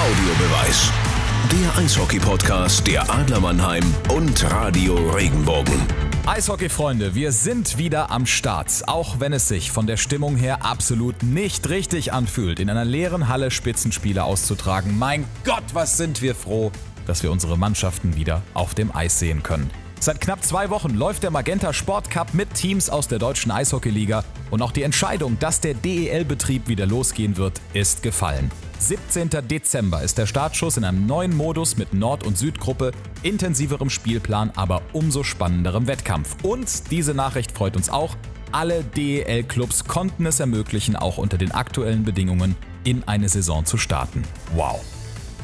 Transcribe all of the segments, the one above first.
Audiobeweis. Der Eishockey-Podcast der Adler Mannheim und Radio Regenbogen. Eishockey-Freunde, wir sind wieder am Start. Auch wenn es sich von der Stimmung her absolut nicht richtig anfühlt, in einer leeren Halle Spitzenspiele auszutragen. Mein Gott, was sind wir froh, dass wir unsere Mannschaften wieder auf dem Eis sehen können. Seit knapp zwei Wochen läuft der Magenta Sport Cup mit Teams aus der deutschen Eishockeyliga und auch die Entscheidung, dass der DEL-Betrieb wieder losgehen wird, ist gefallen. 17. Dezember ist der Startschuss in einem neuen Modus mit Nord- und Südgruppe, intensiverem Spielplan, aber umso spannenderem Wettkampf. Und diese Nachricht freut uns auch. Alle DEL-Clubs konnten es ermöglichen, auch unter den aktuellen Bedingungen in eine Saison zu starten. Wow!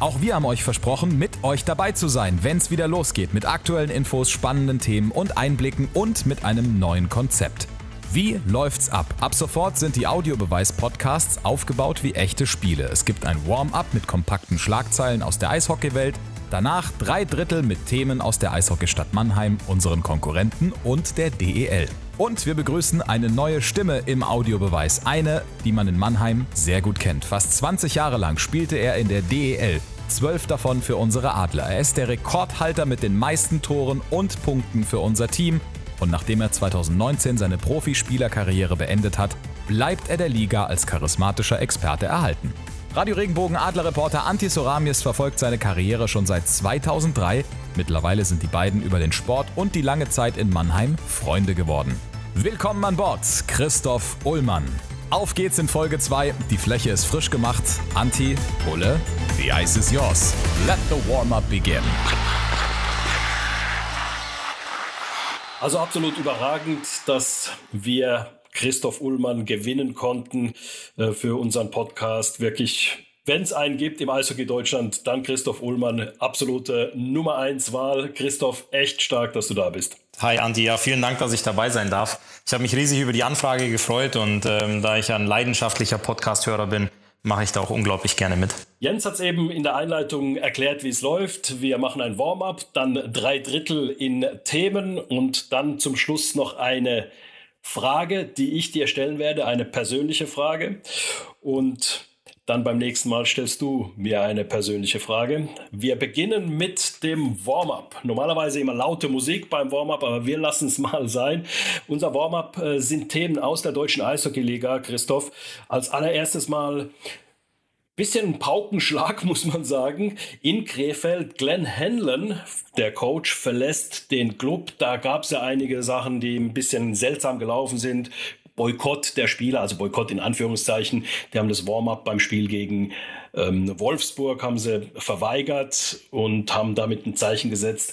Auch wir haben euch versprochen, mit euch dabei zu sein, wenn es wieder losgeht mit aktuellen Infos, spannenden Themen und Einblicken und mit einem neuen Konzept. Wie läuft's ab? Ab sofort sind die Audiobeweis-Podcasts aufgebaut wie echte Spiele. Es gibt ein Warm-up mit kompakten Schlagzeilen aus der Eishockeywelt, danach drei Drittel mit Themen aus der Eishockeystadt Mannheim, unseren Konkurrenten und der DEL. Und wir begrüßen eine neue Stimme im Audiobeweis. Eine, die man in Mannheim sehr gut kennt. Fast 20 Jahre lang spielte er in der DEL. Zwölf davon für unsere Adler. Er ist der Rekordhalter mit den meisten Toren und Punkten für unser Team. Und nachdem er 2019 seine Profispielerkarriere beendet hat, bleibt er der Liga als charismatischer Experte erhalten. Radio Regenbogen Adlerreporter Antti Soramies verfolgt seine Karriere schon seit 2003. Mittlerweile sind die beiden über den Sport und die lange Zeit in Mannheim Freunde geworden. Willkommen an Bord, Christoph Ullmann. Auf geht's in Folge 2. Die Fläche ist frisch gemacht. Anti, Ulle, the ice is yours. Let the warm-up begin. Also absolut überragend, dass wir Christoph Ullmann gewinnen konnten äh, für unseren Podcast. Wirklich, wenn es einen gibt im Eishockey Deutschland, dann Christoph Ullmann. Absolute Nummer 1 Wahl. Christoph, echt stark, dass du da bist. Hi Andi, ja, vielen Dank, dass ich dabei sein darf. Ich habe mich riesig über die Anfrage gefreut und ähm, da ich ein leidenschaftlicher Podcast-Hörer bin, mache ich da auch unglaublich gerne mit. Jens hat es eben in der Einleitung erklärt, wie es läuft. Wir machen ein Warm-up, dann drei Drittel in Themen und dann zum Schluss noch eine Frage, die ich dir stellen werde, eine persönliche Frage. Und dann beim nächsten Mal stellst du mir eine persönliche Frage. Wir beginnen mit dem Warm-up. Normalerweise immer laute Musik beim Warm-up, aber wir lassen es mal sein. Unser Warm-up äh, sind Themen aus der deutschen Eishockeyliga, Christoph. Als allererstes mal bisschen Paukenschlag, muss man sagen. In Krefeld, Glenn Hanlon, der Coach, verlässt den Club. Da gab es ja einige Sachen, die ein bisschen seltsam gelaufen sind. Boykott der Spieler, also Boykott in Anführungszeichen. Die haben das Warm-up beim Spiel gegen ähm, Wolfsburg haben sie verweigert und haben damit ein Zeichen gesetzt.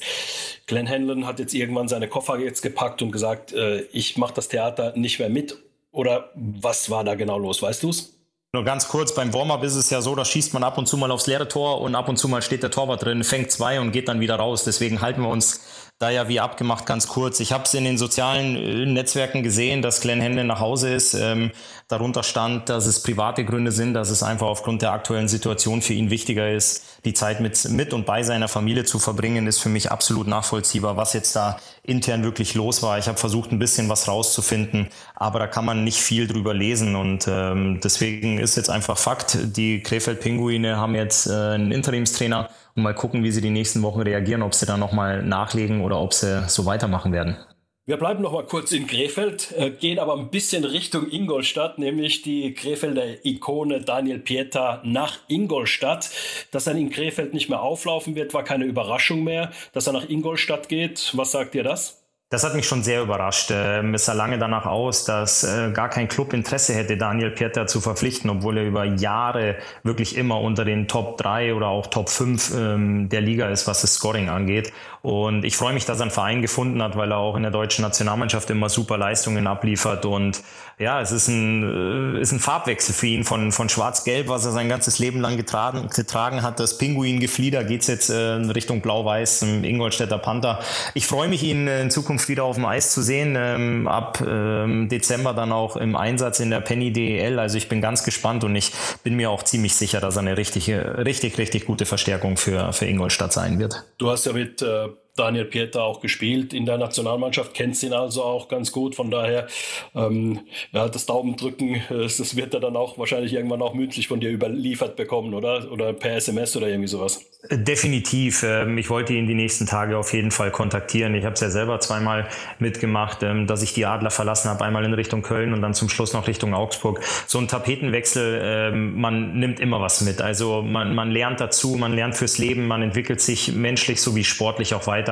Glenn Hanlon hat jetzt irgendwann seine Koffer jetzt gepackt und gesagt, äh, ich mache das Theater nicht mehr mit. Oder was war da genau los? Weißt du es? Nur ganz kurz, beim Warm-up ist es ja so, da schießt man ab und zu mal aufs leere Tor und ab und zu mal steht der Torwart drin, fängt zwei und geht dann wieder raus. Deswegen halten wir uns da ja wie abgemacht ganz kurz. Ich habe es in den sozialen äh, Netzwerken gesehen, dass Glenn Händel nach Hause ist. Ähm, darunter stand, dass es private Gründe sind, dass es einfach aufgrund der aktuellen Situation für ihn wichtiger ist, die Zeit mit, mit und bei seiner Familie zu verbringen, ist für mich absolut nachvollziehbar, was jetzt da intern wirklich los war. Ich habe versucht, ein bisschen was rauszufinden, aber da kann man nicht viel drüber lesen und ähm, deswegen ist jetzt einfach Fakt, die Krefeld-Pinguine haben jetzt äh, einen Interimstrainer und mal gucken, wie sie die nächsten Wochen reagieren, ob sie da nochmal nachlegen oder ob sie so weitermachen werden. Wir bleiben noch mal kurz in Krefeld, äh, gehen aber ein bisschen Richtung Ingolstadt, nämlich die Krefelder Ikone Daniel Pieta nach Ingolstadt. Dass er in Krefeld nicht mehr auflaufen wird, war keine Überraschung mehr. Dass er nach Ingolstadt geht, was sagt ihr das? Das hat mich schon sehr überrascht. Ähm, es sah lange danach aus, dass äh, gar kein Club Interesse hätte, Daniel Pieter zu verpflichten, obwohl er über Jahre wirklich immer unter den Top 3 oder auch Top 5 ähm, der Liga ist, was das Scoring angeht. Und ich freue mich, dass er einen Verein gefunden hat, weil er auch in der deutschen Nationalmannschaft immer super Leistungen abliefert. Und ja, es ist ein, äh, ist ein Farbwechsel für ihn von, von Schwarz-Gelb, was er sein ganzes Leben lang getragen, getragen hat. Das Pinguin-Geflieder geht jetzt äh, in Richtung Blau-Weiß zum Ingolstädter Panther. Ich freue mich, ihn in Zukunft wieder auf dem Eis zu sehen. Ähm, ab ähm, Dezember dann auch im Einsatz in der Penny DEL. Also ich bin ganz gespannt und ich bin mir auch ziemlich sicher, dass er eine richtige, richtig, richtig gute Verstärkung für, für Ingolstadt sein wird. Du hast ja mit äh Daniel Pieter auch gespielt in der Nationalmannschaft, kennt ihn also auch ganz gut. Von daher, ähm, ja, das Daumendrücken, das wird er dann auch wahrscheinlich irgendwann auch mündlich von dir überliefert bekommen, oder? Oder per SMS oder irgendwie sowas. Definitiv. Ähm, ich wollte ihn die nächsten Tage auf jeden Fall kontaktieren. Ich habe es ja selber zweimal mitgemacht, ähm, dass ich die Adler verlassen habe, einmal in Richtung Köln und dann zum Schluss noch Richtung Augsburg. So ein Tapetenwechsel, ähm, man nimmt immer was mit. Also man, man lernt dazu, man lernt fürs Leben, man entwickelt sich menschlich sowie sportlich auch weiter.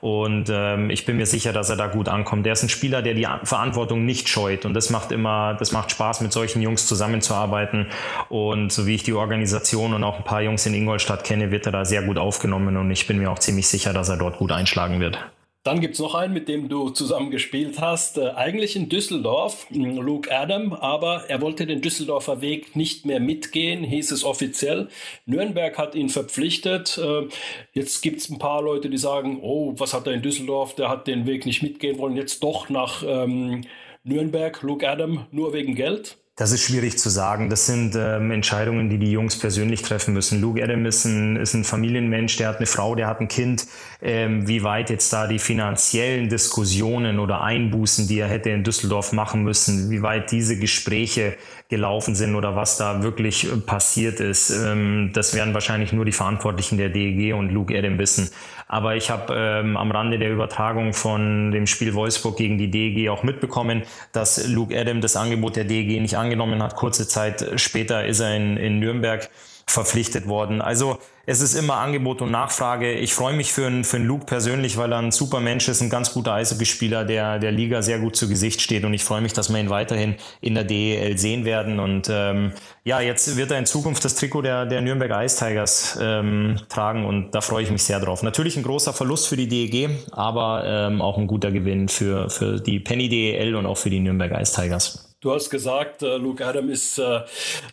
Und ähm, ich bin mir sicher, dass er da gut ankommt. Der ist ein Spieler, der die Verantwortung nicht scheut. Und das macht immer, das macht Spaß, mit solchen Jungs zusammenzuarbeiten. Und so wie ich die Organisation und auch ein paar Jungs in Ingolstadt kenne, wird er da sehr gut aufgenommen. Und ich bin mir auch ziemlich sicher, dass er dort gut einschlagen wird. Dann gibt es noch einen, mit dem du zusammen gespielt hast, äh, eigentlich in Düsseldorf, hm, Luke Adam, aber er wollte den Düsseldorfer Weg nicht mehr mitgehen, hieß es offiziell. Nürnberg hat ihn verpflichtet. Äh, jetzt gibt es ein paar Leute, die sagen, oh, was hat er in Düsseldorf, der hat den Weg nicht mitgehen wollen, jetzt doch nach ähm, Nürnberg, Luke Adam, nur wegen Geld. Das ist schwierig zu sagen. Das sind ähm, Entscheidungen, die die Jungs persönlich treffen müssen. Luke Adam ist ein, ist ein Familienmensch, der hat eine Frau, der hat ein Kind. Ähm, wie weit jetzt da die finanziellen Diskussionen oder Einbußen, die er hätte in Düsseldorf machen müssen, wie weit diese Gespräche gelaufen sind oder was da wirklich äh, passiert ist, ähm, das werden wahrscheinlich nur die Verantwortlichen der DEG und Luke Adam wissen. Aber ich habe ähm, am Rande der Übertragung von dem Spiel Wolfsburg gegen die DEG auch mitbekommen, dass Luke Adam das Angebot der DEG nicht angenommen hat. Kurze Zeit später ist er in, in Nürnberg verpflichtet worden. Also es ist immer Angebot und Nachfrage. Ich freue mich für einen, für einen Luke persönlich, weil er ein super Mensch ist, ein ganz guter Eishockeyspieler, der der Liga sehr gut zu Gesicht steht. Und ich freue mich, dass wir ihn weiterhin in der DEL sehen werden. Und ähm, ja, jetzt wird er in Zukunft das Trikot der, der Nürnberg Ice Tigers ähm, tragen und da freue ich mich sehr drauf. Natürlich ein großer Verlust für die DEG, aber ähm, auch ein guter Gewinn für, für die Penny DEL und auch für die Nürnberg Ice Tigers. Du hast gesagt, äh, Luke Adam ist äh,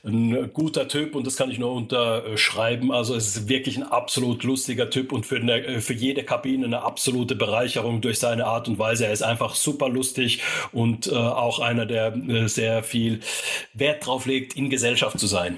ein guter Typ und das kann ich nur unterschreiben. Also es ist wirklich ein absolut lustiger Typ und für, eine, äh, für jede Kabine eine absolute Bereicherung durch seine Art und Weise. Er ist einfach super lustig und auch einer, der sehr viel Wert drauf legt, in Gesellschaft zu sein.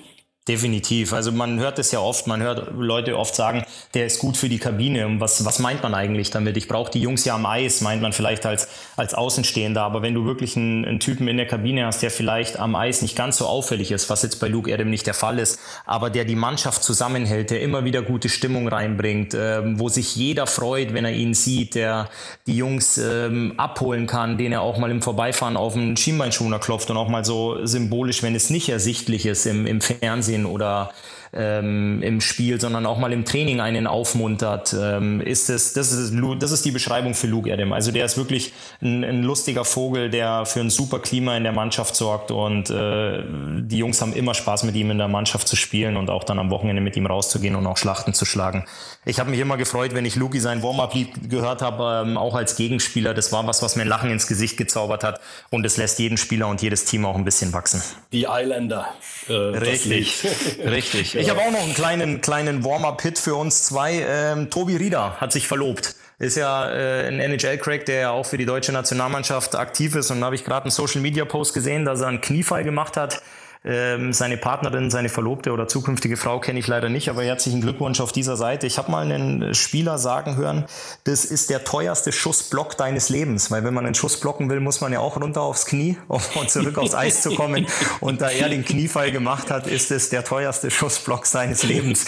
Definitiv. Also man hört es ja oft, man hört Leute oft sagen, der ist gut für die Kabine. Und was, was meint man eigentlich damit? Ich brauche die Jungs ja am Eis, meint man vielleicht als, als Außenstehender. Aber wenn du wirklich einen, einen, Typen in der Kabine hast, der vielleicht am Eis nicht ganz so auffällig ist, was jetzt bei Luke Adam nicht der Fall ist, aber der die Mannschaft zusammenhält, der immer wieder gute Stimmung reinbringt, ähm, wo sich jeder freut, wenn er ihn sieht, der die Jungs ähm, abholen kann, den er auch mal im Vorbeifahren auf den Schienbeinschoner klopft und auch mal so symbolisch, wenn es nicht ersichtlich ist im, im Fernsehen, Fernsehen oder ähm, im Spiel, sondern auch mal im Training einen aufmuntert, ähm, ist es, das ist, das ist die Beschreibung für Luke Adam. Also der ist wirklich ein, ein lustiger Vogel, der für ein super Klima in der Mannschaft sorgt und äh, die Jungs haben immer Spaß mit ihm in der Mannschaft zu spielen und auch dann am Wochenende mit ihm rauszugehen und auch Schlachten zu schlagen. Ich habe mich immer gefreut, wenn ich Luki sein Warm-Up-Lied gehört habe, ähm, auch als Gegenspieler. Das war was, was mir ein Lachen ins Gesicht gezaubert hat und es lässt jeden Spieler und jedes Team auch ein bisschen wachsen. Die Islander. Äh, richtig, richtig. Ich habe auch noch einen kleinen, kleinen Warm-Up-Hit für uns zwei. Ähm, Tobi Rieder hat sich verlobt. Ist ja äh, ein NHL-Crack, der ja auch für die deutsche Nationalmannschaft aktiv ist. Und da habe ich gerade einen Social-Media-Post gesehen, dass er einen Kniefall gemacht hat ähm, seine Partnerin, seine Verlobte oder zukünftige Frau kenne ich leider nicht, aber herzlichen Glückwunsch auf dieser Seite. Ich habe mal einen Spieler sagen hören, das ist der teuerste Schussblock deines Lebens, weil wenn man einen Schuss blocken will, muss man ja auch runter aufs Knie, um zurück aufs Eis zu kommen. Und da er den Kniefall gemacht hat, ist es der teuerste Schussblock seines Lebens.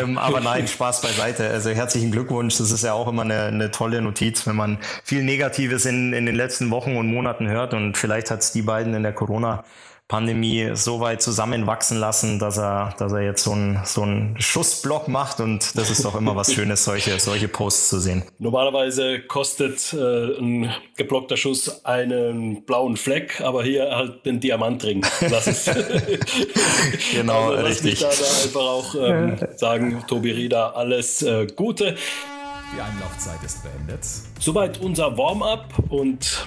Ähm, aber nein, Spaß beiseite. Also herzlichen Glückwunsch. Das ist ja auch immer eine, eine tolle Notiz, wenn man viel Negatives in, in den letzten Wochen und Monaten hört. Und vielleicht hat es die beiden in der Corona Pandemie so weit zusammenwachsen lassen, dass er, dass er jetzt so einen so einen Schussblock macht und das ist doch immer was Schönes, solche, solche Posts zu sehen. Normalerweise kostet äh, ein geblockter Schuss einen blauen Fleck, aber hier halt den Diamantring. Das ist genau also, richtig. Ich da, da einfach auch ähm, sagen, Tobi Rieda, alles äh, Gute. Die Einlaufzeit ist beendet. Soweit unser Warm-up und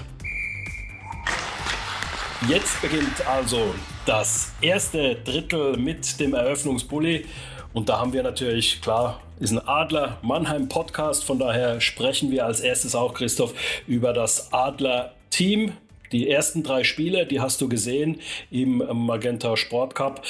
Jetzt beginnt also das erste Drittel mit dem Eröffnungsbully. Und da haben wir natürlich, klar, ist ein Adler Mannheim Podcast. Von daher sprechen wir als erstes auch, Christoph, über das Adler Team. Die ersten drei Spiele, die hast du gesehen im Magenta Sport Cup.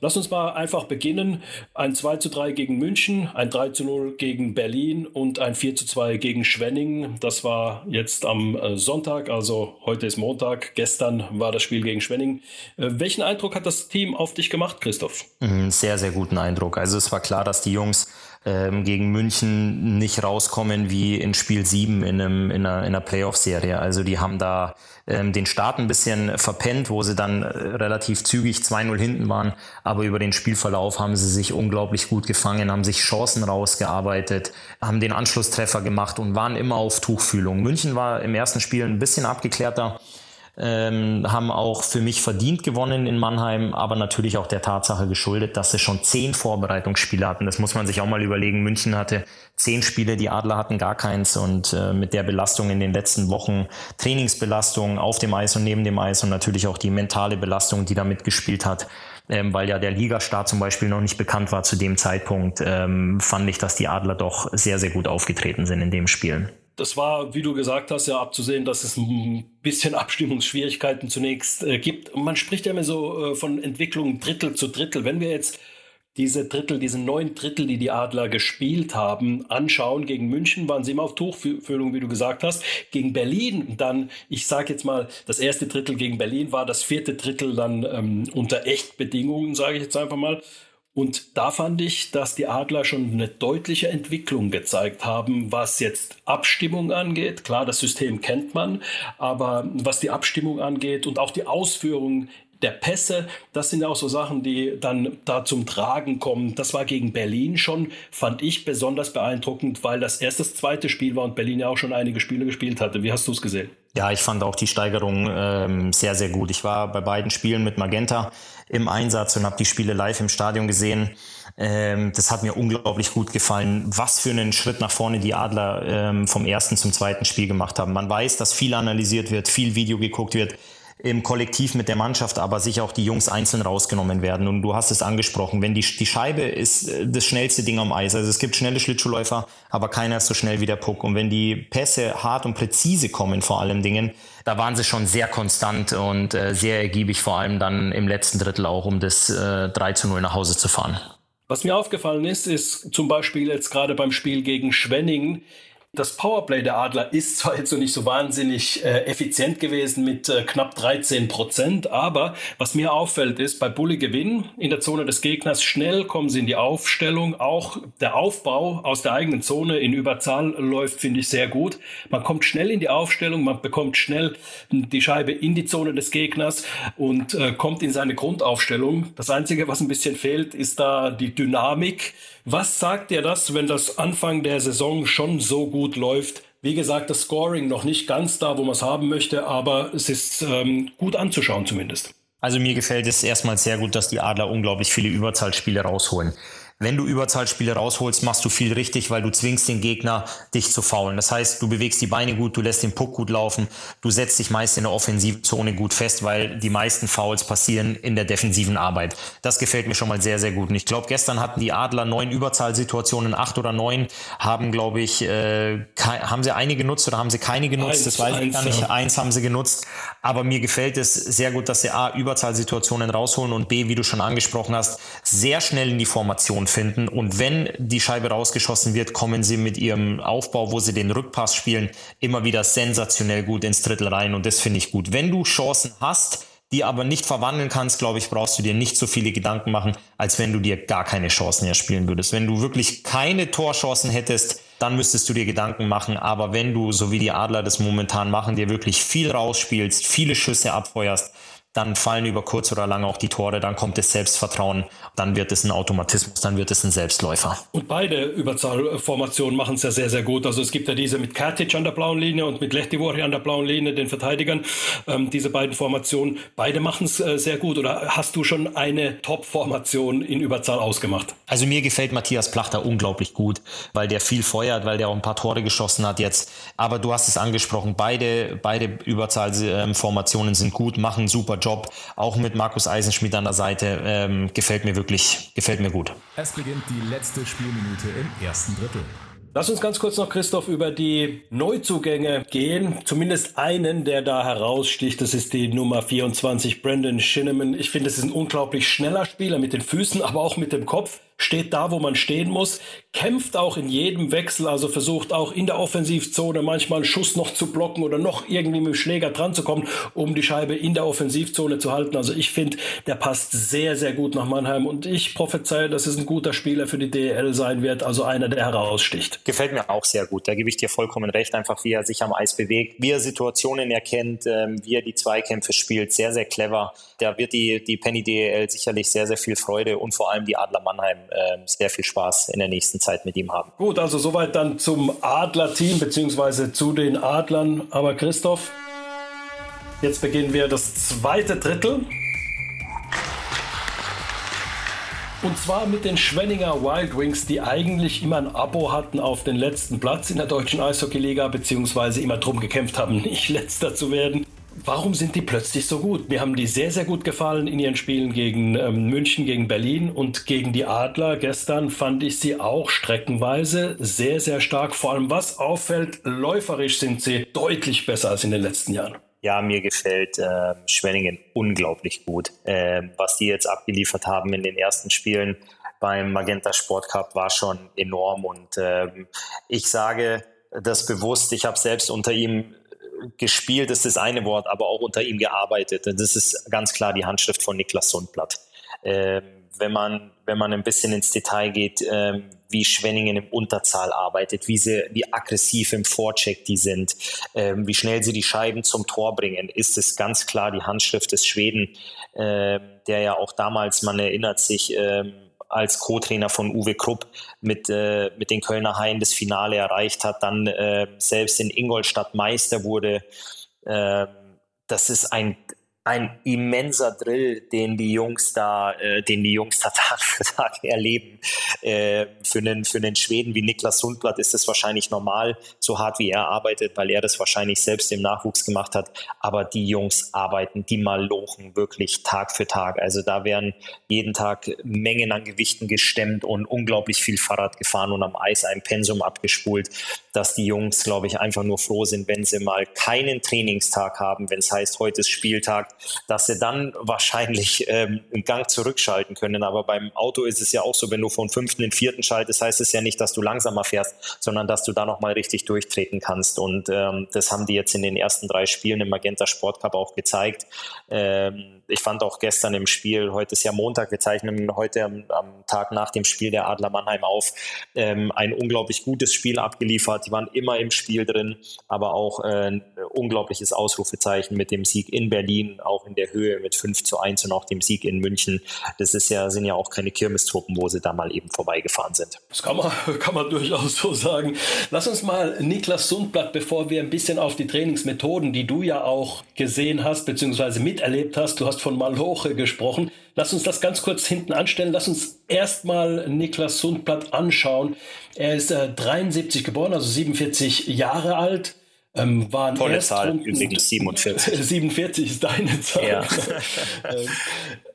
Lass uns mal einfach beginnen. Ein 2 zu 3 gegen München, ein 3 zu 0 gegen Berlin und ein 4 zu 2 gegen Schwenning. Das war jetzt am äh, Sonntag, also heute ist Montag. Gestern war das Spiel gegen Schwenning. Äh, welchen Eindruck hat das Team auf dich gemacht, Christoph? Mhm, sehr, sehr guten Eindruck. Also es war klar, dass die Jungs ähm, gegen München nicht rauskommen wie in Spiel 7 in, einem, in einer, in einer Playoff-Serie. Also die haben da ähm, den Start ein bisschen verpennt, wo sie dann äh, relativ zügig 2-0 hinten waren. Aber über den Spielverlauf haben sie sich unglaublich gut gefangen, haben sich Chancen rausgearbeitet, haben den Anschlusstreffer gemacht und waren immer auf Tuchfühlung. München war im ersten Spiel ein bisschen abgeklärter ähm, haben auch für mich verdient gewonnen in Mannheim, aber natürlich auch der Tatsache geschuldet, dass sie schon zehn Vorbereitungsspiele hatten. Das muss man sich auch mal überlegen. München hatte zehn Spiele, die Adler hatten gar keins und äh, mit der Belastung in den letzten Wochen, Trainingsbelastung auf dem Eis und neben dem Eis und natürlich auch die mentale Belastung, die da mitgespielt hat, ähm, weil ja der Ligastart zum Beispiel noch nicht bekannt war zu dem Zeitpunkt, ähm, fand ich, dass die Adler doch sehr, sehr gut aufgetreten sind in dem Spiel. Das war, wie du gesagt hast, ja abzusehen, dass es ein bisschen Abstimmungsschwierigkeiten zunächst äh, gibt. man spricht ja immer so äh, von Entwicklung Drittel zu Drittel. Wenn wir jetzt diese Drittel, diese neun Drittel, die die Adler gespielt haben, anschauen. Gegen München waren sie immer auf Tuchfühlung, wie du gesagt hast. Gegen Berlin dann, ich sage jetzt mal, das erste Drittel gegen Berlin war das vierte Drittel dann ähm, unter Echtbedingungen, sage ich jetzt einfach mal. Und da fand ich, dass die Adler schon eine deutliche Entwicklung gezeigt haben, was jetzt Abstimmung angeht. Klar, das System kennt man, aber was die Abstimmung angeht und auch die Ausführung der Pässe, das sind auch so Sachen, die dann da zum Tragen kommen. Das war gegen Berlin schon, fand ich besonders beeindruckend, weil das erst das zweite Spiel war und Berlin ja auch schon einige Spiele gespielt hatte. Wie hast du es gesehen? Ja, ich fand auch die Steigerung ähm, sehr, sehr gut. Ich war bei beiden Spielen mit Magenta im Einsatz und habe die Spiele live im Stadion gesehen. Ähm, das hat mir unglaublich gut gefallen, was für einen Schritt nach vorne die Adler ähm, vom ersten zum zweiten Spiel gemacht haben. Man weiß, dass viel analysiert wird, viel Video geguckt wird im Kollektiv mit der Mannschaft, aber sich auch die Jungs einzeln rausgenommen werden. Und du hast es angesprochen, wenn die, die Scheibe ist äh, das schnellste Ding am Eis. Also es gibt schnelle Schlittschuhläufer, aber keiner ist so schnell wie der Puck. Und wenn die Pässe hart und präzise kommen vor allem Dingen, da waren sie schon sehr konstant und äh, sehr ergiebig, vor allem dann im letzten Drittel auch, um das äh, 3 zu 0 nach Hause zu fahren. Was mir aufgefallen ist, ist zum Beispiel jetzt gerade beim Spiel gegen Schwenningen, das Powerplay der Adler ist zwar jetzt so nicht so wahnsinnig äh, effizient gewesen mit äh, knapp 13 Prozent, aber was mir auffällt ist, bei Bulli Gewinn in der Zone des Gegners schnell kommen sie in die Aufstellung. Auch der Aufbau aus der eigenen Zone in Überzahl läuft, finde ich, sehr gut. Man kommt schnell in die Aufstellung, man bekommt schnell die Scheibe in die Zone des Gegners und äh, kommt in seine Grundaufstellung. Das Einzige, was ein bisschen fehlt, ist da die Dynamik. Was sagt dir das, wenn das Anfang der Saison schon so gut läuft? Wie gesagt, das Scoring noch nicht ganz da, wo man es haben möchte, aber es ist ähm, gut anzuschauen zumindest. Also mir gefällt es erstmal sehr gut, dass die Adler unglaublich viele Überzahlspiele rausholen. Wenn du Überzahlspiele rausholst, machst du viel richtig, weil du zwingst den Gegner, dich zu faulen. Das heißt, du bewegst die Beine gut, du lässt den Puck gut laufen, du setzt dich meist in der Offensivzone gut fest, weil die meisten Fouls passieren in der defensiven Arbeit. Das gefällt mir schon mal sehr, sehr gut. Und ich glaube, gestern hatten die Adler neun Überzahlsituationen, acht oder neun, haben, glaube ich, äh, haben sie eine genutzt oder haben sie keine genutzt? Eins, das weiß ich gar nicht. Ja. Eins haben sie genutzt. Aber mir gefällt es sehr gut, dass sie A, Überzahlsituationen rausholen und B, wie du schon angesprochen hast, sehr schnell in die Formation finden. Und wenn die Scheibe rausgeschossen wird, kommen sie mit ihrem Aufbau, wo sie den Rückpass spielen, immer wieder sensationell gut ins Drittel rein. Und das finde ich gut. Wenn du Chancen hast, die aber nicht verwandeln kannst, glaube ich, brauchst du dir nicht so viele Gedanken machen, als wenn du dir gar keine Chancen erspielen würdest. Wenn du wirklich keine Torchancen hättest, dann müsstest du dir Gedanken machen. Aber wenn du, so wie die Adler das momentan machen, dir wirklich viel rausspielst, viele Schüsse abfeuerst, dann fallen über kurz oder lang auch die Tore, dann kommt das Selbstvertrauen, dann wird es ein Automatismus, dann wird es ein Selbstläufer. Und beide Überzahlformationen machen es ja sehr, sehr gut. Also es gibt ja diese mit Katic an der blauen Linie und mit Lehtivori an der blauen Linie, den Verteidigern. Ähm, diese beiden Formationen, beide machen es äh, sehr gut. Oder hast du schon eine Top-Formation in Überzahl ausgemacht? Also mir gefällt Matthias Plachter unglaublich gut, weil der viel feuert, weil der auch ein paar Tore geschossen hat jetzt. Aber du hast es angesprochen, beide, beide Überzahlformationen sind gut, machen super Job. Auch mit Markus Eisenschmidt an der Seite ähm, gefällt mir wirklich, gefällt mir gut. Es beginnt die letzte Spielminute im ersten Drittel. Lass uns ganz kurz noch, Christoph, über die Neuzugänge gehen. Zumindest einen, der da heraussticht. Das ist die Nummer 24, Brandon Shinneman. Ich finde, es ist ein unglaublich schneller Spieler mit den Füßen, aber auch mit dem Kopf steht da, wo man stehen muss, kämpft auch in jedem Wechsel, also versucht auch in der Offensivzone manchmal einen Schuss noch zu blocken oder noch irgendwie mit dem Schläger dran zu kommen, um die Scheibe in der Offensivzone zu halten. Also ich finde, der passt sehr, sehr gut nach Mannheim und ich prophezeie, dass es ein guter Spieler für die DL sein wird, also einer, der heraussticht. Gefällt mir auch sehr gut, da gebe ich dir vollkommen recht, einfach wie er sich am Eis bewegt, wie er Situationen erkennt, ähm, wie er die Zweikämpfe spielt, sehr, sehr clever. Da wird die, die Penny DL sicherlich sehr, sehr viel Freude und vor allem die Adler Mannheim äh, sehr viel Spaß in der nächsten Zeit mit ihm haben. Gut, also soweit dann zum Adler-Team beziehungsweise zu den Adlern. Aber Christoph, jetzt beginnen wir das zweite Drittel. Und zwar mit den Schwenninger Wild Wings, die eigentlich immer ein Abo hatten auf den letzten Platz in der deutschen Eishockeyliga, beziehungsweise immer drum gekämpft haben, nicht letzter zu werden. Warum sind die plötzlich so gut? Mir haben die sehr, sehr gut gefallen in ihren Spielen gegen ähm, München, gegen Berlin und gegen die Adler. Gestern fand ich sie auch streckenweise sehr, sehr stark. Vor allem, was auffällt, läuferisch sind sie deutlich besser als in den letzten Jahren. Ja, mir gefällt äh, Schwenningen unglaublich gut. Äh, was die jetzt abgeliefert haben in den ersten Spielen beim Magenta Sport Cup war schon enorm und äh, ich sage das bewusst. Ich habe selbst unter ihm gespielt ist das eine Wort, aber auch unter ihm gearbeitet. Das ist ganz klar die Handschrift von Niklas Sundblatt. Ähm, wenn man, wenn man ein bisschen ins Detail geht, ähm, wie Schwenningen im Unterzahl arbeitet, wie sie, wie aggressiv im Vorcheck die sind, ähm, wie schnell sie die Scheiben zum Tor bringen, ist es ganz klar die Handschrift des Schweden, ähm, der ja auch damals, man erinnert sich, ähm, als Co-Trainer von Uwe Krupp mit, äh, mit den Kölner Haien das Finale erreicht hat, dann äh, selbst in Ingolstadt Meister wurde. Äh, das ist ein ein immenser Drill, den die Jungs da, äh, den die Jungs da Tag für Tag erleben. Äh, für einen für einen Schweden wie Niklas Sundblatt ist das wahrscheinlich normal, so hart wie er arbeitet, weil er das wahrscheinlich selbst im Nachwuchs gemacht hat. Aber die Jungs arbeiten, die malochen wirklich Tag für Tag. Also da werden jeden Tag Mengen an Gewichten gestemmt und unglaublich viel Fahrrad gefahren und am Eis ein Pensum abgespult, dass die Jungs, glaube ich, einfach nur froh sind, wenn sie mal keinen Trainingstag haben, wenn es heißt, heute ist Spieltag dass sie dann wahrscheinlich ähm, einen Gang zurückschalten können. Aber beim Auto ist es ja auch so, wenn du von fünften in vierten schaltest, heißt es ja nicht, dass du langsamer fährst, sondern dass du da nochmal richtig durchtreten kannst. Und ähm, das haben die jetzt in den ersten drei Spielen im Magenta Sport Cup auch gezeigt. Ähm, ich fand auch gestern im Spiel, heute ist ja Montag, wir zeichnen heute am, am Tag nach dem Spiel der Adler Mannheim auf, ähm, ein unglaublich gutes Spiel abgeliefert. Die waren immer im Spiel drin, aber auch äh, ein unglaubliches Ausrufezeichen mit dem Sieg in Berlin, auch in der Höhe mit 5 zu 1 und auch dem Sieg in München. Das ist ja, sind ja auch keine Kirmestruppen, wo sie da mal eben vorbeigefahren sind. Das kann man, kann man durchaus so sagen. Lass uns mal Niklas Sundblatt, bevor wir ein bisschen auf die Trainingsmethoden, die du ja auch gesehen hast, beziehungsweise miterlebt hast, du hast von Maloche gesprochen. Lass uns das ganz kurz hinten anstellen. Lass uns erstmal Niklas Sundblatt anschauen. Er ist äh, 73 geboren, also 47 Jahre alt. Ähm, war Tolle Zahl, übrigens 47. 47 ist deine Zahl. Ja.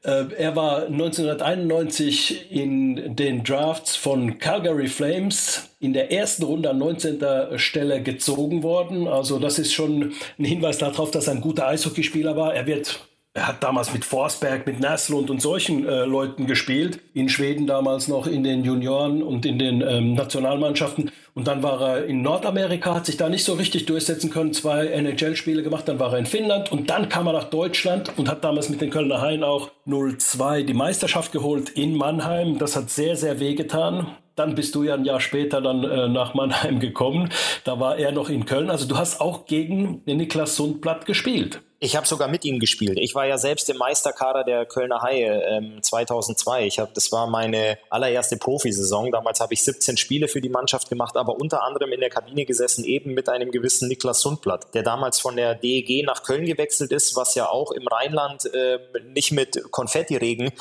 Ähm, äh, er war 1991 in den Drafts von Calgary Flames in der ersten Runde an 19. Stelle gezogen worden. Also das ist schon ein Hinweis darauf, dass er ein guter Eishockeyspieler war. Er wird er hat damals mit Forsberg, mit Naslund und solchen äh, Leuten gespielt. In Schweden damals noch in den Junioren und in den ähm, Nationalmannschaften. Und dann war er in Nordamerika, hat sich da nicht so richtig durchsetzen können, zwei NHL-Spiele gemacht. Dann war er in Finnland und dann kam er nach Deutschland und hat damals mit den Kölner Haien auch 0-2 die Meisterschaft geholt in Mannheim. Das hat sehr, sehr wehgetan. Dann bist du ja ein Jahr später dann äh, nach Mannheim gekommen. Da war er noch in Köln. Also du hast auch gegen Niklas Sundblatt gespielt. Ich habe sogar mit ihm gespielt. Ich war ja selbst im Meisterkader der Kölner Haie ähm, 2002. Ich hab, das war meine allererste Profisaison. Damals habe ich 17 Spiele für die Mannschaft gemacht, aber unter anderem in der Kabine gesessen, eben mit einem gewissen Niklas Sundblatt, der damals von der DEG nach Köln gewechselt ist, was ja auch im Rheinland äh, nicht mit Konfettiregen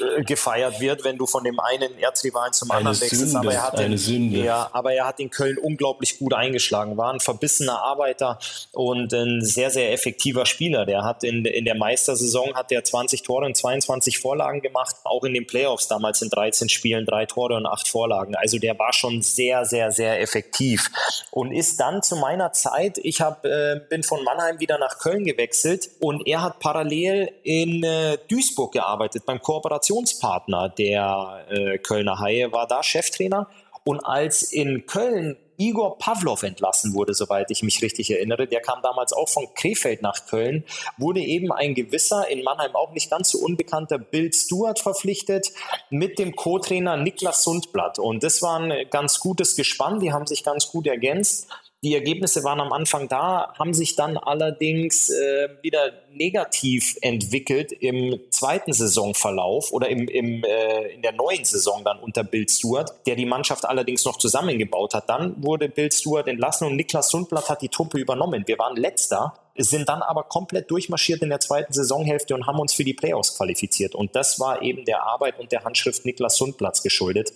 äh, gefeiert wird, wenn du von dem einen Erzrivalen zum eine anderen wechselst. aber er hat eine den, Sünde. Ja, aber er hat in Köln unglaublich gut eingeschlagen, war ein verbissener Arbeiter und ein sehr, sehr effektiver Spieler Spieler. Der hat in, in der Meistersaison hat der 20 Tore und 22 Vorlagen gemacht. Auch in den Playoffs damals in 13 Spielen drei Tore und acht Vorlagen. Also der war schon sehr, sehr, sehr effektiv und ist dann zu meiner Zeit, ich hab, äh, bin von Mannheim wieder nach Köln gewechselt und er hat parallel in äh, Duisburg gearbeitet beim Kooperationspartner der äh, Kölner Haie, war da Cheftrainer. Und als in Köln Igor Pavlov entlassen wurde, soweit ich mich richtig erinnere. Der kam damals auch von Krefeld nach Köln, wurde eben ein gewisser, in Mannheim auch nicht ganz so unbekannter Bill Stewart verpflichtet mit dem Co-Trainer Niklas Sundblatt. Und das war ein ganz gutes Gespann, die haben sich ganz gut ergänzt. Die Ergebnisse waren am Anfang da, haben sich dann allerdings äh, wieder negativ entwickelt im zweiten Saisonverlauf oder im, im, äh, in der neuen Saison dann unter Bill Stewart, der die Mannschaft allerdings noch zusammengebaut hat. Dann wurde Bill Stewart entlassen und Niklas Sundblatt hat die Truppe übernommen. Wir waren letzter sind dann aber komplett durchmarschiert in der zweiten Saisonhälfte und haben uns für die Playoffs qualifiziert. Und das war eben der Arbeit und der Handschrift Niklas Sundplatz geschuldet,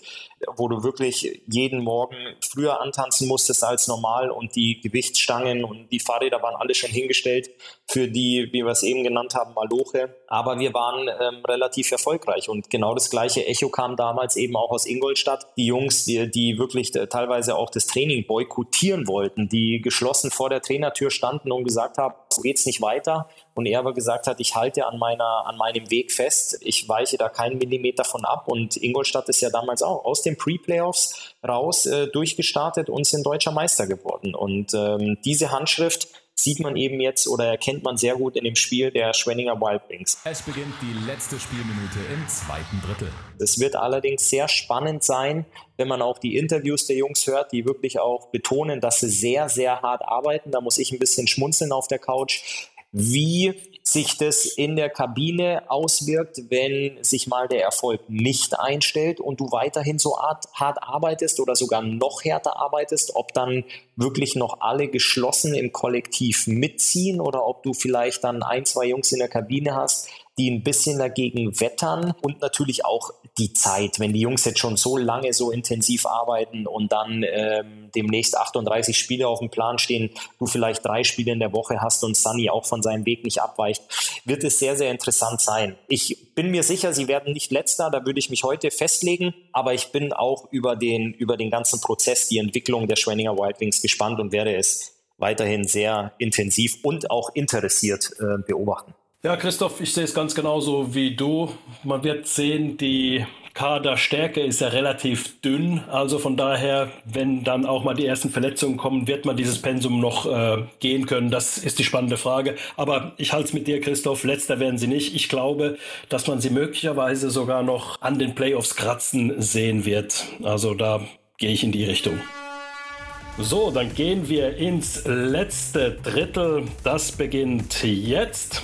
wo du wirklich jeden Morgen früher antanzen musstest als normal und die Gewichtsstangen und die Fahrräder waren alle schon hingestellt für die, wie wir es eben genannt haben, Maloche. Aber wir waren ähm, relativ erfolgreich und genau das gleiche Echo kam damals eben auch aus Ingolstadt. Die Jungs, die, die wirklich äh, teilweise auch das Training boykottieren wollten, die geschlossen vor der Trainertür standen und gesagt haben, so geht's nicht weiter. Und er aber gesagt hat, ich halte an meiner, an meinem Weg fest. Ich weiche da keinen Millimeter von ab. Und Ingolstadt ist ja damals auch aus den Pre-Playoffs raus äh, durchgestartet und sind deutscher Meister geworden. Und ähm, diese Handschrift sieht man eben jetzt oder erkennt man sehr gut in dem Spiel der Schwenninger Wild Wings. Es beginnt die letzte Spielminute im zweiten Drittel. Es wird allerdings sehr spannend sein, wenn man auch die Interviews der Jungs hört, die wirklich auch betonen, dass sie sehr, sehr hart arbeiten. Da muss ich ein bisschen schmunzeln auf der Couch wie sich das in der Kabine auswirkt, wenn sich mal der Erfolg nicht einstellt und du weiterhin so hart, hart arbeitest oder sogar noch härter arbeitest, ob dann wirklich noch alle geschlossen im Kollektiv mitziehen oder ob du vielleicht dann ein, zwei Jungs in der Kabine hast, die ein bisschen dagegen wettern und natürlich auch die Zeit, wenn die Jungs jetzt schon so lange so intensiv arbeiten und dann ähm, demnächst 38 Spiele auf dem Plan stehen, du vielleicht drei Spiele in der Woche hast und Sunny auch von seinem Weg nicht abweicht, wird es sehr, sehr interessant sein. Ich bin mir sicher, sie werden nicht letzter, da würde ich mich heute festlegen, aber ich bin auch über den, über den ganzen Prozess, die Entwicklung der Schwenninger Wild Wings gespannt und werde es weiterhin sehr intensiv und auch interessiert äh, beobachten. Ja, Christoph, ich sehe es ganz genauso wie du. Man wird sehen, die Kaderstärke ist ja relativ dünn. Also von daher, wenn dann auch mal die ersten Verletzungen kommen, wird man dieses Pensum noch äh, gehen können? Das ist die spannende Frage. Aber ich halte es mit dir, Christoph. Letzter werden sie nicht. Ich glaube, dass man sie möglicherweise sogar noch an den Playoffs kratzen sehen wird. Also da gehe ich in die Richtung. So, dann gehen wir ins letzte Drittel. Das beginnt jetzt.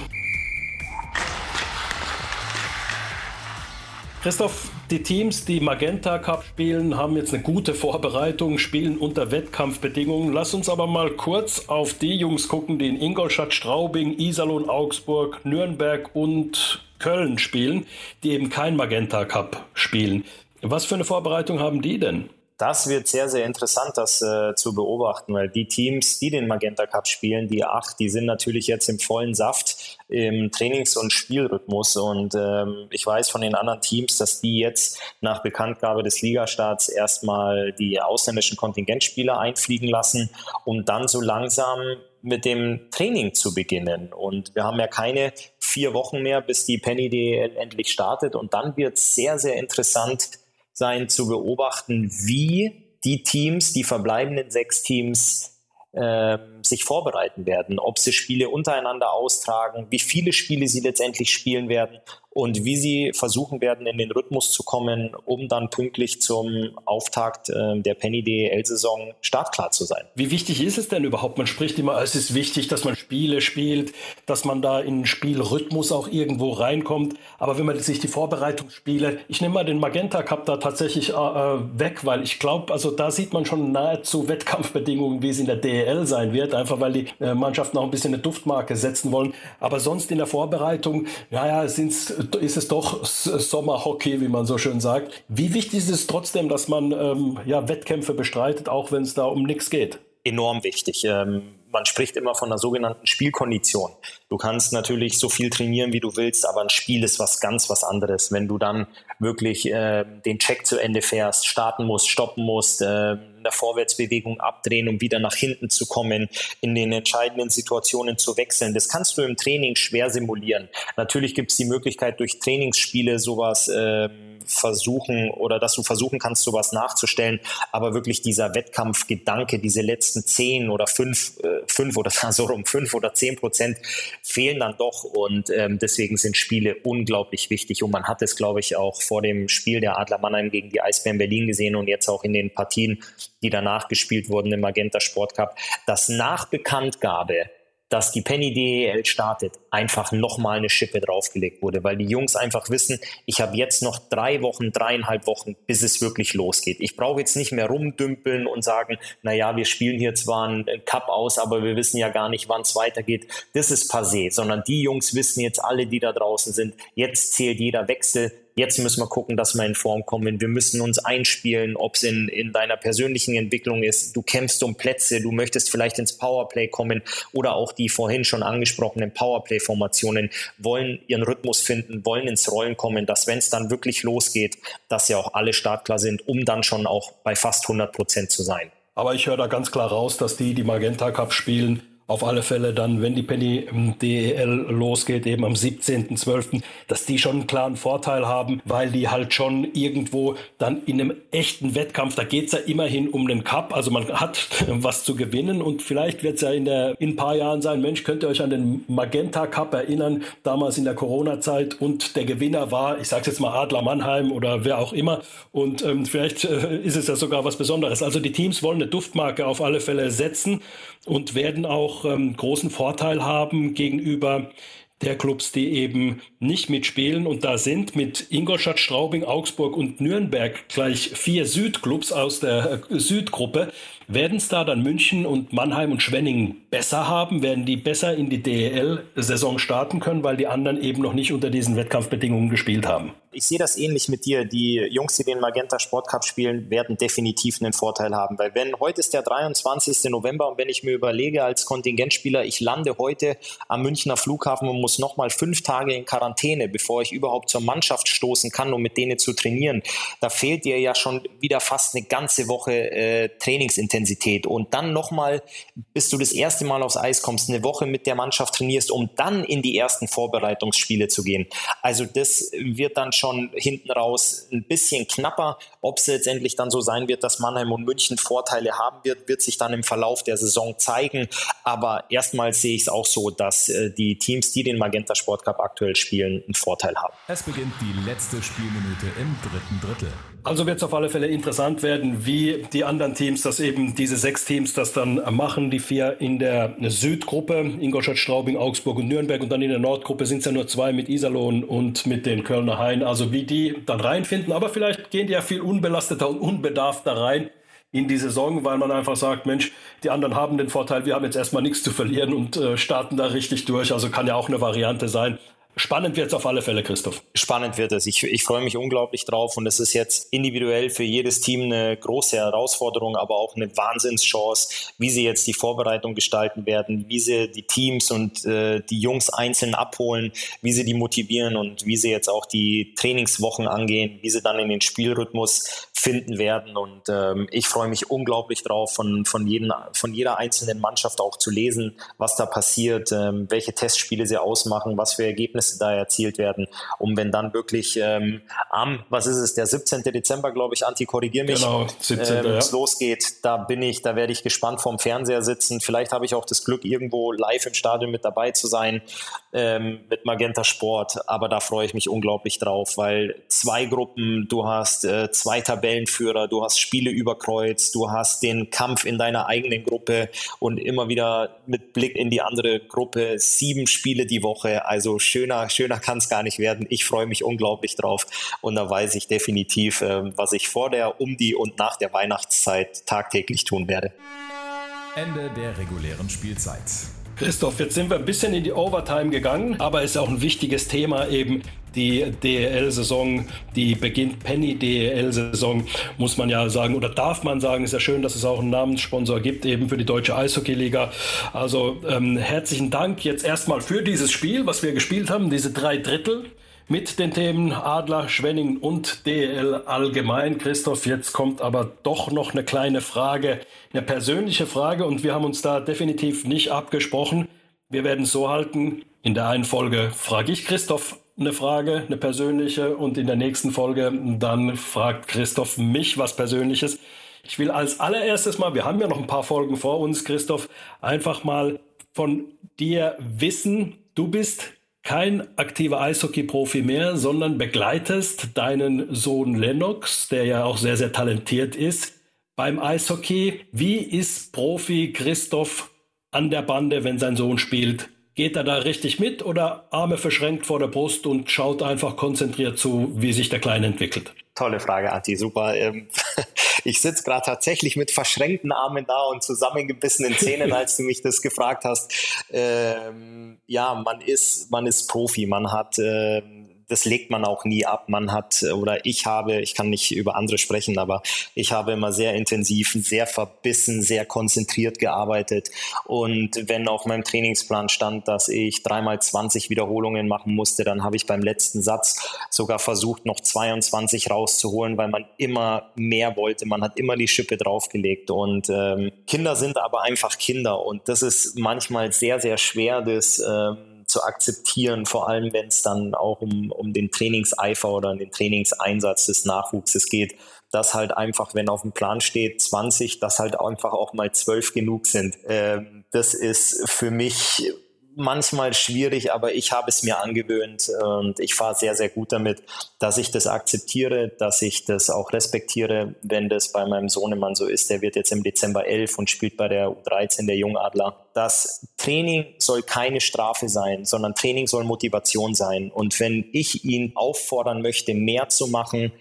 Christoph, die Teams, die Magenta Cup spielen, haben jetzt eine gute Vorbereitung, spielen unter Wettkampfbedingungen. Lass uns aber mal kurz auf die Jungs gucken, die in Ingolstadt, Straubing, Iserlohn, Augsburg, Nürnberg und Köln spielen, die eben kein Magenta Cup spielen. Was für eine Vorbereitung haben die denn? Das wird sehr, sehr interessant, das äh, zu beobachten, weil die Teams, die den Magenta Cup spielen, die acht, die sind natürlich jetzt im vollen Saft im Trainings- und Spielrhythmus. Und ähm, ich weiß von den anderen Teams, dass die jetzt nach Bekanntgabe des Ligastarts erstmal die ausländischen Kontingentspieler einfliegen lassen, um dann so langsam mit dem Training zu beginnen. Und wir haben ja keine vier Wochen mehr, bis die Penny DL endlich startet. Und dann wird es sehr, sehr interessant, sein zu beobachten, wie die Teams, die verbleibenden sechs Teams, äh, sich vorbereiten werden, ob sie Spiele untereinander austragen, wie viele Spiele sie letztendlich spielen werden und wie sie versuchen werden, in den Rhythmus zu kommen, um dann pünktlich zum Auftakt äh, der Penny DL-Saison startklar zu sein. Wie wichtig ist es denn überhaupt? Man spricht immer, es ist wichtig, dass man Spiele spielt, dass man da in den Spielrhythmus auch irgendwo reinkommt. Aber wenn man sich die Vorbereitungsspiele, ich nehme mal den Magenta Cup da tatsächlich äh, äh weg, weil ich glaube, also da sieht man schon nahezu Wettkampfbedingungen, wie es in der DL sein wird, einfach weil die äh, Mannschaften auch ein bisschen eine Duftmarke setzen wollen. Aber sonst in der Vorbereitung, naja, sind es ist es doch Sommerhockey, wie man so schön sagt. Wie wichtig ist es trotzdem, dass man ähm, ja, Wettkämpfe bestreitet, auch wenn es da um nichts geht? Enorm wichtig. Ähm man spricht immer von einer sogenannten Spielkondition. Du kannst natürlich so viel trainieren, wie du willst, aber ein Spiel ist was ganz was anderes. Wenn du dann wirklich äh, den Check zu Ende fährst, starten musst, stoppen musst, äh, der Vorwärtsbewegung abdrehen, um wieder nach hinten zu kommen, in den entscheidenden Situationen zu wechseln. Das kannst du im Training schwer simulieren. Natürlich gibt es die Möglichkeit, durch Trainingsspiele sowas äh, versuchen oder dass du versuchen kannst, sowas nachzustellen. Aber wirklich dieser Wettkampfgedanke, diese letzten zehn oder fünf, äh, fünf oder so rum, fünf oder zehn Prozent fehlen dann doch. Und ähm, deswegen sind Spiele unglaublich wichtig. Und man hat es, glaube ich, auch vor dem Spiel der Adler Mannheim gegen die Eisbären Berlin gesehen und jetzt auch in den Partien, die danach gespielt wurden im Magenta Sport Cup, dass nach Bekanntgabe dass die Penny DEL startet, einfach nochmal eine Schippe draufgelegt wurde, weil die Jungs einfach wissen, ich habe jetzt noch drei Wochen, dreieinhalb Wochen, bis es wirklich losgeht. Ich brauche jetzt nicht mehr rumdümpeln und sagen, naja, wir spielen hier zwar einen Cup aus, aber wir wissen ja gar nicht, wann es weitergeht. Das ist passé, sondern die Jungs wissen jetzt alle, die da draußen sind, jetzt zählt jeder Wechsel, Jetzt müssen wir gucken, dass wir in Form kommen. Wir müssen uns einspielen, ob es in, in deiner persönlichen Entwicklung ist. Du kämpfst um Plätze, du möchtest vielleicht ins Powerplay kommen oder auch die vorhin schon angesprochenen Powerplay-Formationen wollen ihren Rhythmus finden, wollen ins Rollen kommen, dass wenn es dann wirklich losgeht, dass ja auch alle startklar sind, um dann schon auch bei fast 100 Prozent zu sein. Aber ich höre da ganz klar raus, dass die, die Magenta Cup spielen, auf alle Fälle dann, wenn die Penny DEL losgeht, eben am 17.12., dass die schon einen klaren Vorteil haben, weil die halt schon irgendwo dann in einem echten Wettkampf, da geht's ja immerhin um den Cup, also man hat was zu gewinnen und vielleicht wird's ja in, der, in ein paar Jahren sein, Mensch, könnt ihr euch an den Magenta Cup erinnern, damals in der Corona-Zeit und der Gewinner war, ich sag's jetzt mal Adler Mannheim oder wer auch immer und ähm, vielleicht äh, ist es ja sogar was Besonderes. Also die Teams wollen eine Duftmarke auf alle Fälle setzen und werden auch ähm, großen Vorteil haben gegenüber der Clubs, die eben nicht mitspielen. Und da sind mit Ingolstadt, Straubing, Augsburg und Nürnberg gleich vier Südclubs aus der äh, Südgruppe. Werden es da dann München und Mannheim und Schwenning besser haben? Werden die besser in die DEL-Saison starten können, weil die anderen eben noch nicht unter diesen Wettkampfbedingungen gespielt haben? Ich sehe das ähnlich mit dir. Die Jungs, die den Magenta Sport Cup spielen, werden definitiv einen Vorteil haben. Weil wenn heute ist der 23. November und wenn ich mir überlege als Kontingentspieler, ich lande heute am Münchner Flughafen und muss nochmal fünf Tage in Quarantäne, bevor ich überhaupt zur Mannschaft stoßen kann, um mit denen zu trainieren, da fehlt dir ja schon wieder fast eine ganze Woche äh, Trainingsintensität. Intensität und dann nochmal, bis du das erste Mal aufs Eis kommst, eine Woche mit der Mannschaft trainierst, um dann in die ersten Vorbereitungsspiele zu gehen. Also das wird dann schon hinten raus ein bisschen knapper. Ob es letztendlich dann so sein wird, dass Mannheim und München Vorteile haben wird, wird sich dann im Verlauf der Saison zeigen. Aber erstmals sehe ich es auch so, dass äh, die Teams, die den Magenta Sport Cup aktuell spielen, einen Vorteil haben. Es beginnt die letzte Spielminute im dritten Drittel. Also wird es auf alle Fälle interessant werden, wie die anderen Teams das eben, diese sechs Teams das dann machen. Die vier in der Südgruppe, Ingolstadt, Straubing, Augsburg und Nürnberg. Und dann in der Nordgruppe sind es ja nur zwei mit Iserlohn und mit den Kölner Hain. Also wie die dann reinfinden. Aber vielleicht gehen die ja viel unbelasteter und unbedarfter rein in die Saison, weil man einfach sagt, Mensch, die anderen haben den Vorteil, wir haben jetzt erstmal nichts zu verlieren und äh, starten da richtig durch. Also kann ja auch eine Variante sein. Spannend wird es auf alle Fälle, Christoph. Spannend wird es. Ich, ich freue mich unglaublich drauf und es ist jetzt individuell für jedes Team eine große Herausforderung, aber auch eine Wahnsinnschance, wie sie jetzt die Vorbereitung gestalten werden, wie sie die Teams und äh, die Jungs einzeln abholen, wie sie die motivieren und wie sie jetzt auch die Trainingswochen angehen, wie sie dann in den Spielrhythmus finden werden. Und ähm, ich freue mich unglaublich drauf, von, von, jeden, von jeder einzelnen Mannschaft auch zu lesen, was da passiert, ähm, welche Testspiele sie ausmachen, was für Ergebnisse Ergebnisse da erzielt werden, um wenn dann wirklich ähm, am, was ist es, der 17. Dezember, glaube ich, Anti, korrigier mich, genau, 17. Ähm, ja. losgeht, da bin ich, da werde ich gespannt vorm Fernseher sitzen. Vielleicht habe ich auch das Glück, irgendwo live im Stadion mit dabei zu sein ähm, mit Magenta Sport, aber da freue ich mich unglaublich drauf, weil zwei Gruppen, du hast äh, zwei Tabellenführer, du hast Spiele überkreuzt, du hast den Kampf in deiner eigenen Gruppe und immer wieder mit Blick in die andere Gruppe sieben Spiele die Woche, also schöner schöner, schöner kann es gar nicht werden. Ich freue mich unglaublich drauf und da weiß ich definitiv, äh, was ich vor der, um die und nach der Weihnachtszeit tagtäglich tun werde. Ende der regulären Spielzeit. Christoph, jetzt sind wir ein bisschen in die Overtime gegangen, aber ist auch ein wichtiges Thema eben die DEL-Saison, die beginnt Penny DEL-Saison, muss man ja sagen, oder darf man sagen, ist ja schön, dass es auch einen Namenssponsor gibt, eben für die Deutsche Eishockey-Liga. Also ähm, herzlichen Dank jetzt erstmal für dieses Spiel, was wir gespielt haben, diese drei Drittel mit den Themen Adler, Schwenning und DL allgemein. Christoph, jetzt kommt aber doch noch eine kleine Frage, eine persönliche Frage und wir haben uns da definitiv nicht abgesprochen. Wir werden es so halten, in der einen Folge frage ich Christoph eine Frage, eine persönliche und in der nächsten Folge dann fragt Christoph mich was Persönliches. Ich will als allererstes mal, wir haben ja noch ein paar Folgen vor uns, Christoph, einfach mal von dir wissen, du bist kein aktiver Eishockey-Profi mehr, sondern begleitest deinen Sohn Lennox, der ja auch sehr, sehr talentiert ist, beim Eishockey. Wie ist Profi Christoph an der Bande, wenn sein Sohn spielt? Geht er da richtig mit oder Arme verschränkt vor der Brust und schaut einfach konzentriert zu, wie sich der Kleine entwickelt? Tolle Frage, Anti, super. Ähm, ich sitze gerade tatsächlich mit verschränkten Armen da und zusammengebissenen Zähnen, als du mich das gefragt hast. Ähm, ja, man ist, man ist Profi, man hat ähm, das legt man auch nie ab. Man hat, oder ich habe, ich kann nicht über andere sprechen, aber ich habe immer sehr intensiv, sehr verbissen, sehr konzentriert gearbeitet. Und wenn auf meinem Trainingsplan stand, dass ich dreimal 20 Wiederholungen machen musste, dann habe ich beim letzten Satz sogar versucht, noch 22 rauszuholen, weil man immer mehr wollte. Man hat immer die Schippe draufgelegt. Und ähm, Kinder sind aber einfach Kinder. Und das ist manchmal sehr, sehr schwer, das ähm, zu akzeptieren, vor allem wenn es dann auch um, um den Trainingseifer oder den Trainingseinsatz des Nachwuchses geht, dass halt einfach, wenn auf dem Plan steht 20, dass halt einfach auch mal 12 genug sind. Ähm, das ist für mich manchmal schwierig, aber ich habe es mir angewöhnt und ich fahre sehr, sehr gut damit, dass ich das akzeptiere, dass ich das auch respektiere, wenn das bei meinem Sohnemann so ist. Der wird jetzt im Dezember 11 und spielt bei der U13 der Jungadler. Das Training soll keine Strafe sein, sondern Training soll Motivation sein. Und wenn ich ihn auffordern möchte, mehr zu machen,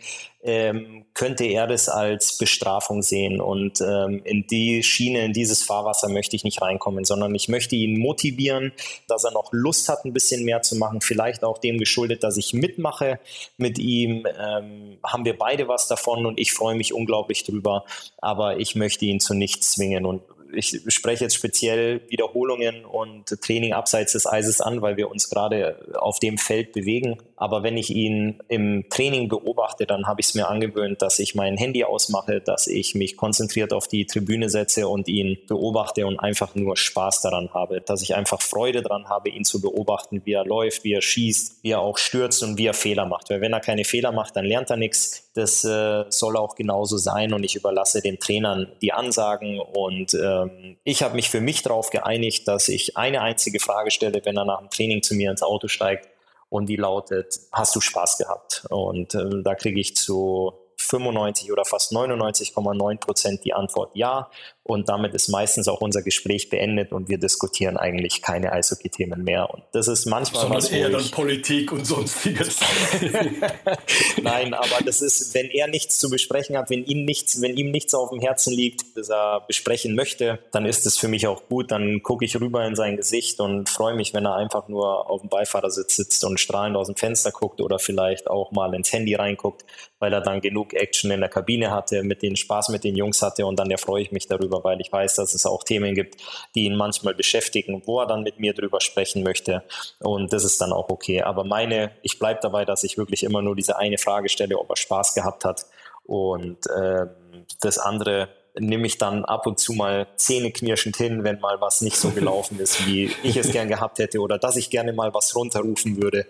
ähm, könnte er das als Bestrafung sehen. Und ähm, in die Schiene, in dieses Fahrwasser möchte ich nicht reinkommen, sondern ich möchte ihn motivieren, dass er noch Lust hat, ein bisschen mehr zu machen. Vielleicht auch dem geschuldet, dass ich mitmache mit ihm. Ähm, haben wir beide was davon und ich freue mich unglaublich drüber. Aber ich möchte ihn zu nichts zwingen. Und ich spreche jetzt speziell Wiederholungen und Training abseits des Eises an, weil wir uns gerade auf dem Feld bewegen. Aber wenn ich ihn im Training beobachte, dann habe ich es mir angewöhnt, dass ich mein Handy ausmache, dass ich mich konzentriert auf die Tribüne setze und ihn beobachte und einfach nur Spaß daran habe, dass ich einfach Freude daran habe, ihn zu beobachten, wie er läuft, wie er schießt, wie er auch stürzt und wie er Fehler macht. Weil wenn er keine Fehler macht, dann lernt er nichts. Das äh, soll auch genauso sein und ich überlasse den Trainern die Ansagen und ähm, ich habe mich für mich darauf geeinigt, dass ich eine einzige Frage stelle, wenn er nach dem Training zu mir ins Auto steigt und die lautet, hast du Spaß gehabt? Und äh, da kriege ich zu 95 oder fast 99,9 Prozent die Antwort ja. Und damit ist meistens auch unser Gespräch beendet und wir diskutieren eigentlich keine Eishockey-Themen mehr. Und das ist manchmal Sondern was, eher dann Politik und sonstiges. Nein, aber das ist, wenn er nichts zu besprechen hat, wenn ihm nichts, wenn ihm nichts auf dem Herzen liegt, das er besprechen möchte, dann ist es für mich auch gut. Dann gucke ich rüber in sein Gesicht und freue mich, wenn er einfach nur auf dem Beifahrersitz sitzt und strahlend aus dem Fenster guckt oder vielleicht auch mal ins Handy reinguckt, weil er dann genug Action in der Kabine hatte, mit den Spaß mit den Jungs hatte und dann erfreue ich mich darüber, weil ich weiß, dass es auch Themen gibt, die ihn manchmal beschäftigen, wo er dann mit mir drüber sprechen möchte und das ist dann auch okay. Aber meine, ich bleibe dabei, dass ich wirklich immer nur diese eine Frage stelle, ob er Spaß gehabt hat und äh, das andere nehme ich dann ab und zu mal zähneknirschend hin, wenn mal was nicht so gelaufen ist, wie ich es gern gehabt hätte oder dass ich gerne mal was runterrufen würde.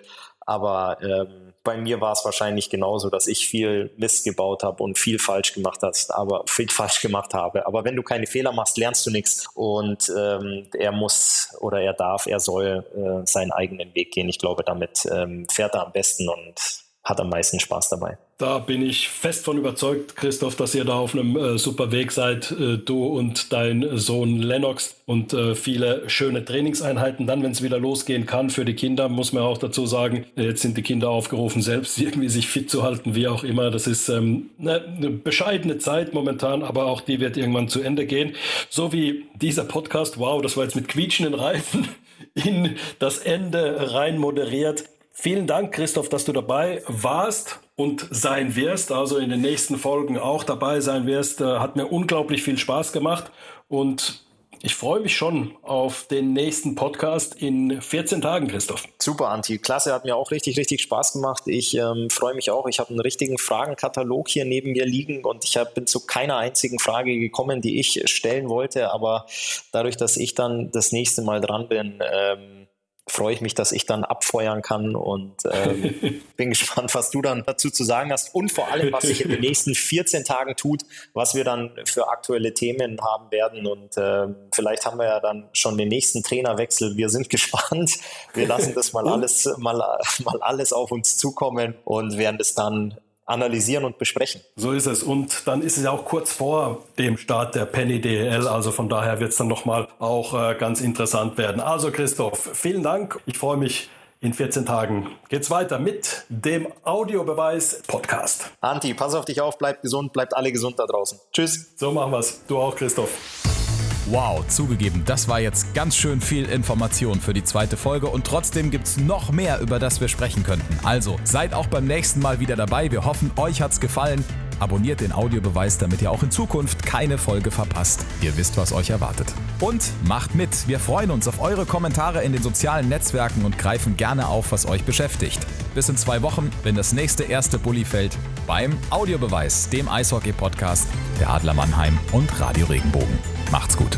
Aber ähm, bei mir war es wahrscheinlich genauso, dass ich viel Mist gebaut habe und viel falsch gemacht hast, aber viel falsch gemacht habe. Aber wenn du keine Fehler machst, lernst du nichts. Und ähm, er muss oder er darf, er soll äh, seinen eigenen Weg gehen. Ich glaube, damit ähm, fährt er am besten und hat am meisten Spaß dabei. Da bin ich fest von überzeugt, Christoph, dass ihr da auf einem äh, super Weg seid, äh, du und dein Sohn Lennox und äh, viele schöne Trainingseinheiten. Dann, wenn es wieder losgehen kann für die Kinder, muss man auch dazu sagen, jetzt sind die Kinder aufgerufen, selbst irgendwie sich fit zu halten, wie auch immer. Das ist ähm, ne, eine bescheidene Zeit momentan, aber auch die wird irgendwann zu Ende gehen. So wie dieser Podcast, wow, das war jetzt mit quietschenden Reifen in das Ende rein moderiert. Vielen Dank, Christoph, dass du dabei warst und sein wirst, also in den nächsten Folgen auch dabei sein wirst. Äh, hat mir unglaublich viel Spaß gemacht und ich freue mich schon auf den nächsten Podcast in 14 Tagen, Christoph. Super, Anti. Klasse, hat mir auch richtig, richtig Spaß gemacht. Ich ähm, freue mich auch. Ich habe einen richtigen Fragenkatalog hier neben mir liegen und ich hab, bin zu keiner einzigen Frage gekommen, die ich stellen wollte. Aber dadurch, dass ich dann das nächste Mal dran bin, ähm, freue ich mich, dass ich dann abfeuern kann und ähm, bin gespannt, was du dann dazu zu sagen hast und vor allem, was sich in den nächsten 14 Tagen tut, was wir dann für aktuelle Themen haben werden und äh, vielleicht haben wir ja dann schon den nächsten Trainerwechsel. Wir sind gespannt. Wir lassen das mal alles, mal, mal alles auf uns zukommen und werden es dann analysieren und besprechen. So ist es. Und dann ist es ja auch kurz vor dem Start der Penny DL. Also von daher wird es dann nochmal auch äh, ganz interessant werden. Also Christoph, vielen Dank. Ich freue mich. In 14 Tagen geht's weiter mit dem Audiobeweis Podcast. Anti, pass auf dich auf, bleib gesund, bleibt alle gesund da draußen. Tschüss. So machen wir's. Du auch, Christoph. Wow, zugegeben, das war jetzt ganz schön viel Information für die zweite Folge und trotzdem gibt's noch mehr, über das wir sprechen könnten. Also seid auch beim nächsten Mal wieder dabei. Wir hoffen, euch hat's gefallen. Abonniert den Audiobeweis, damit ihr auch in Zukunft keine Folge verpasst. Ihr wisst, was euch erwartet. Und macht mit. Wir freuen uns auf eure Kommentare in den sozialen Netzwerken und greifen gerne auf, was euch beschäftigt. Bis in zwei Wochen, wenn das nächste erste Bulli fällt, beim Audiobeweis, dem Eishockey-Podcast der Adler Mannheim und Radio Regenbogen. Macht's gut.